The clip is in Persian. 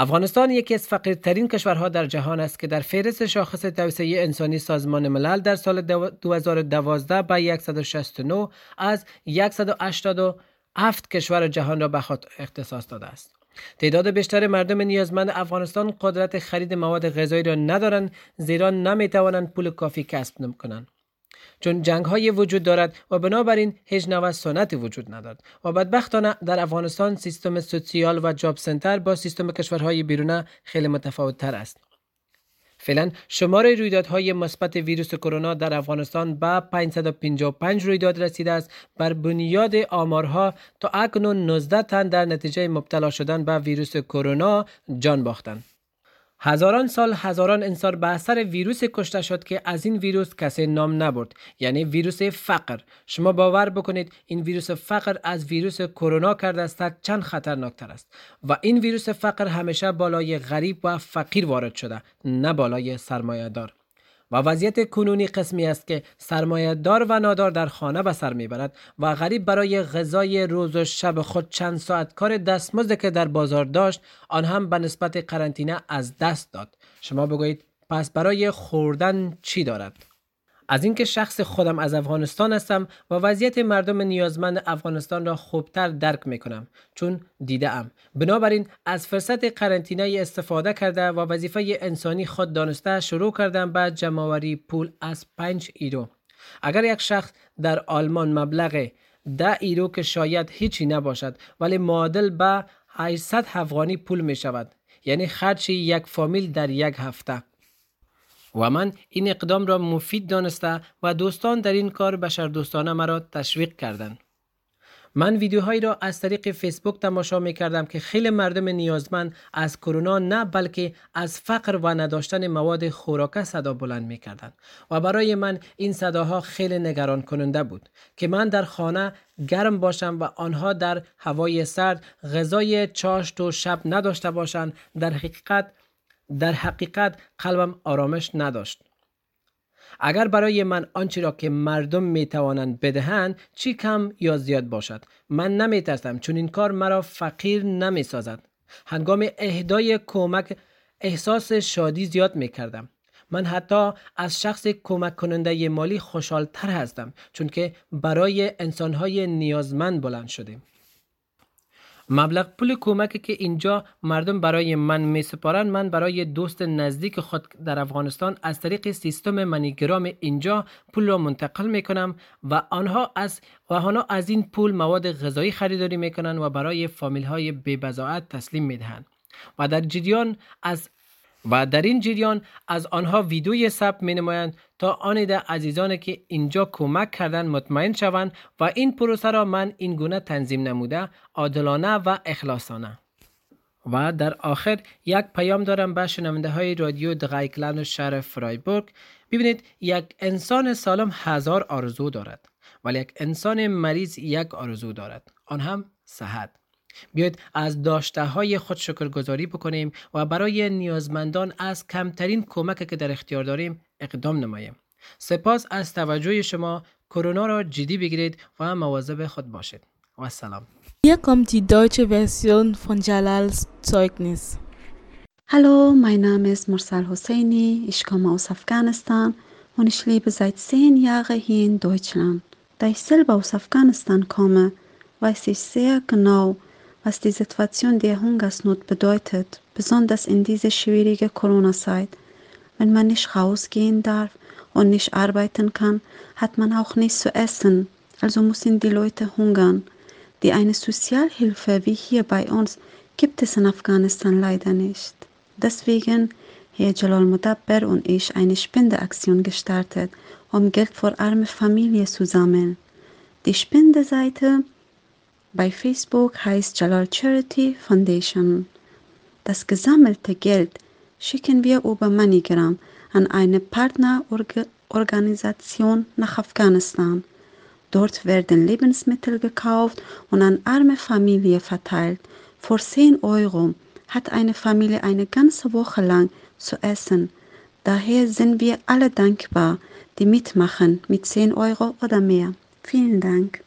افغانستان یکی از فقیرترین کشورها در جهان است که در فهرست شاخص توسعه انسانی سازمان ملل در سال 2012 به 169 از 187 کشور جهان را به خود اختصاص داده است. تعداد بیشتر مردم نیازمند افغانستان قدرت خرید مواد غذایی را ندارند زیرا نمی توانند پول کافی کسب کنند. چون جنگ های وجود دارد و بنابراین هیچ نوع سنتی وجود ندارد. و بدبختانه در افغانستان سیستم سوسیال و جاب سنتر با سیستم کشورهای بیرونه خیلی متفاوت تر است. فعلا شمار رویدادهای مثبت ویروس کرونا در افغانستان به 555 رویداد رسیده است. بر بنیاد آمارها تا اکنون 19 تن در نتیجه مبتلا شدن به ویروس کرونا جان باختند. هزاران سال هزاران انسان به اثر ویروس کشته شد که از این ویروس کسی نام نبرد یعنی ویروس فقر. شما باور بکنید این ویروس فقر از ویروس کرونا کرده است چند خطرناکتر است. و این ویروس فقر همیشه بالای غریب و فقیر وارد شده نه بالای سرمایه دار و وضعیت کنونی قسمی است که سرمایه دار و نادار در خانه به سر می‌برد و غریب برای غذای روز و شب خود چند ساعت کار دستمزد که در بازار داشت آن هم به نسبت قرنطینه از دست داد. شما بگویید پس برای خوردن چی دارد؟ از اینکه شخص خودم از افغانستان هستم و وضعیت مردم نیازمند افغانستان را خوبتر درک می کنم چون دیده ام بنابراین از فرصت قرنطینه استفاده کرده و وظیفه انسانی خود دانسته شروع کردم به جمعوری پول از 5 ایرو. اگر یک شخص در آلمان مبلغ ده ایرو که شاید هیچی نباشد ولی معادل به 800 افغانی پول می شود یعنی خرچ یک فامیل در یک هفته. و من این اقدام را مفید دانسته و دوستان در این کار بشر دوستانه مرا تشویق کردند. من ویدیوهایی را از طریق فیسبوک تماشا می کردم که خیلی مردم نیازمند از کرونا نه بلکه از فقر و نداشتن مواد خوراکه صدا بلند می کردن. و برای من این صداها خیلی نگران کننده بود که من در خانه گرم باشم و آنها در هوای سرد غذای چاشت و شب نداشته باشند در حقیقت در حقیقت قلبم آرامش نداشت. اگر برای من آنچه را که مردم می توانند بدهند چی کم یا زیاد باشد؟ من نمی ترسم چون این کار مرا فقیر نمی سازد هنگام اهدای کمک احساس شادی زیاد می کردم من حتی از شخص کمک کننده مالی خوشحالتر هستم چون که برای انسانهای نیازمند بلند شدیم. مبلغ پول کمک که اینجا مردم برای من می سپارن من برای دوست نزدیک خود در افغانستان از طریق سیستم منیگرام اینجا پول را منتقل می کنم و آنها از و آنها از این پول مواد غذایی خریداری می کنند و برای فامیل های بزاعت تسلیم می دهند و در جریان از و در این جریان از آنها ویدیوی ثبت می نمایند تا آن ده عزیزانی که اینجا کمک کردن مطمئن شوند و این پروسه را من این گونه تنظیم نموده عادلانه و اخلاصانه. و در آخر یک پیام دارم به شنونده های رادیو دقایقلند و شهر فرایبورگ. ببینید یک انسان سالم هزار آرزو دارد ولی یک انسان مریض یک آرزو دارد. آن هم صحت. بیاید از داشته های خود شکرگزاری بکنیم و برای نیازمندان از کمترین کمک که در اختیار داریم اقدام نماییم. سپاس از توجه شما کرونا را جدی بگیرید و مواظب خود باشید. و سلام. Hier kommt die deutsche Version von Jalals Zeugnis. Hallo, mein Name ist Marcel Hosseini. Ich komme aus Afghanistan und ich lebe seit zehn Jahren hier in Deutschland. Da ich selber aus Afghanistan komme, weiß ich sehr genau, was die Situation der Hungersnot bedeutet, besonders in dieser schwierigen Corona-Zeit. Wenn man nicht rausgehen darf und nicht arbeiten kann, hat man auch nichts zu essen, also müssen die Leute hungern. Die eine Sozialhilfe wie hier bei uns gibt es in Afghanistan leider nicht. Deswegen Herr Jalal Mudabber und ich eine Spendeaktion gestartet, um Geld für arme Familien zu sammeln. Die Spendeseite bei Facebook heißt Jalal Charity Foundation. Das gesammelte Geld schicken wir über MoneyGram an eine Partnerorganisation nach Afghanistan. Dort werden Lebensmittel gekauft und an arme Familien verteilt. Vor 10 Euro hat eine Familie eine ganze Woche lang zu essen. Daher sind wir alle dankbar, die mitmachen mit 10 Euro oder mehr. Vielen Dank.